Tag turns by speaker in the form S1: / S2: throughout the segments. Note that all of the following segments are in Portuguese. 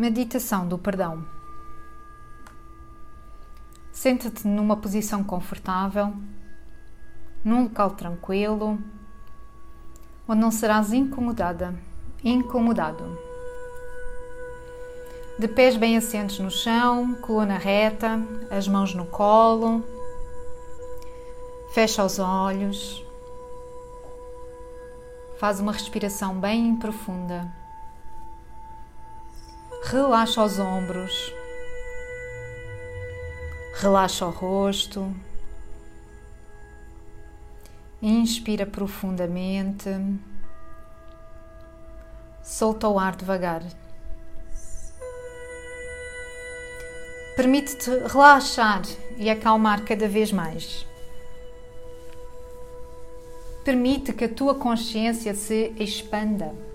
S1: Meditação do perdão. Senta-te numa posição confortável, num local tranquilo, onde não serás incomodada, incomodado. De pés bem assentos no chão, coluna reta, as mãos no colo. Fecha os olhos. Faz uma respiração bem profunda. Relaxa os ombros. Relaxa o rosto. Inspira profundamente. Solta o ar devagar. Permite-te relaxar e acalmar cada vez mais. Permite que a tua consciência se expanda.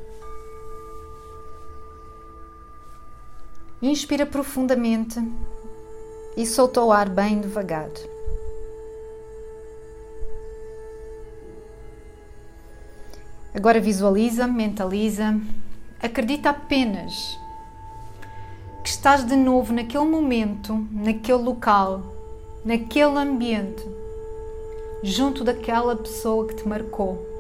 S1: Inspira profundamente e solta o ar bem devagar. Agora visualiza, mentaliza, acredita apenas que estás de novo naquele momento, naquele local, naquele ambiente, junto daquela pessoa que te marcou.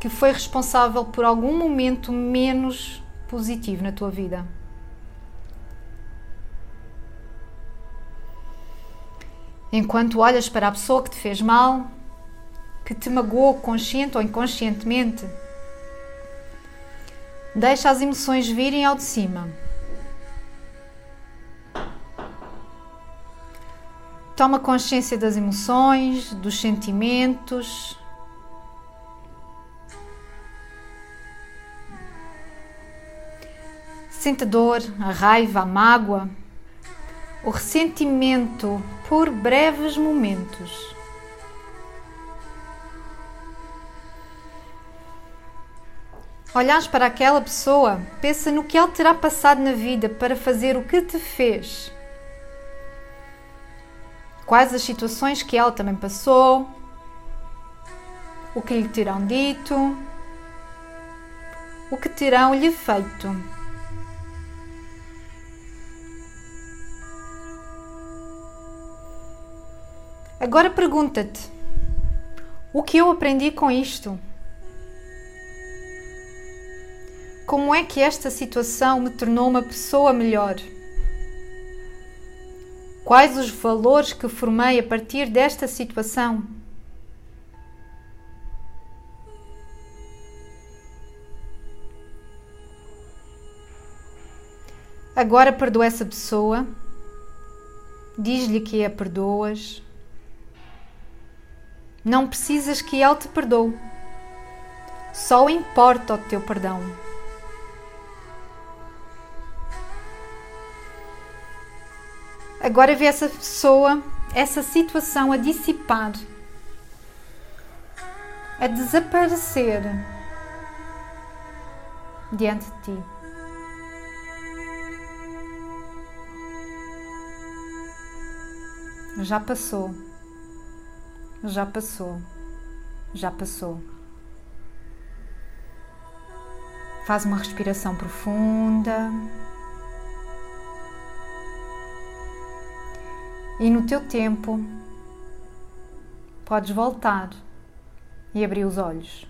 S1: Que foi responsável por algum momento menos positivo na tua vida. Enquanto olhas para a pessoa que te fez mal, que te magoou consciente ou inconscientemente, deixa as emoções virem ao de cima. Toma consciência das emoções, dos sentimentos, Sente a dor, a raiva, a mágoa, o ressentimento por breves momentos. Olhas para aquela pessoa, pensa no que ela terá passado na vida para fazer o que te fez. Quais as situações que ela também passou, o que lhe terão dito, o que terão lhe feito. Agora pergunta-te: o que eu aprendi com isto? Como é que esta situação me tornou uma pessoa melhor? Quais os valores que formei a partir desta situação? Agora perdoa essa pessoa, diz-lhe que a perdoas não precisas que Ele te perdoe. Só importa o teu perdão. Agora vê essa pessoa, essa situação a dissipar, a desaparecer diante de ti. Já passou. Já passou. Já passou. Faz uma respiração profunda. E no teu tempo, podes voltar e abrir os olhos.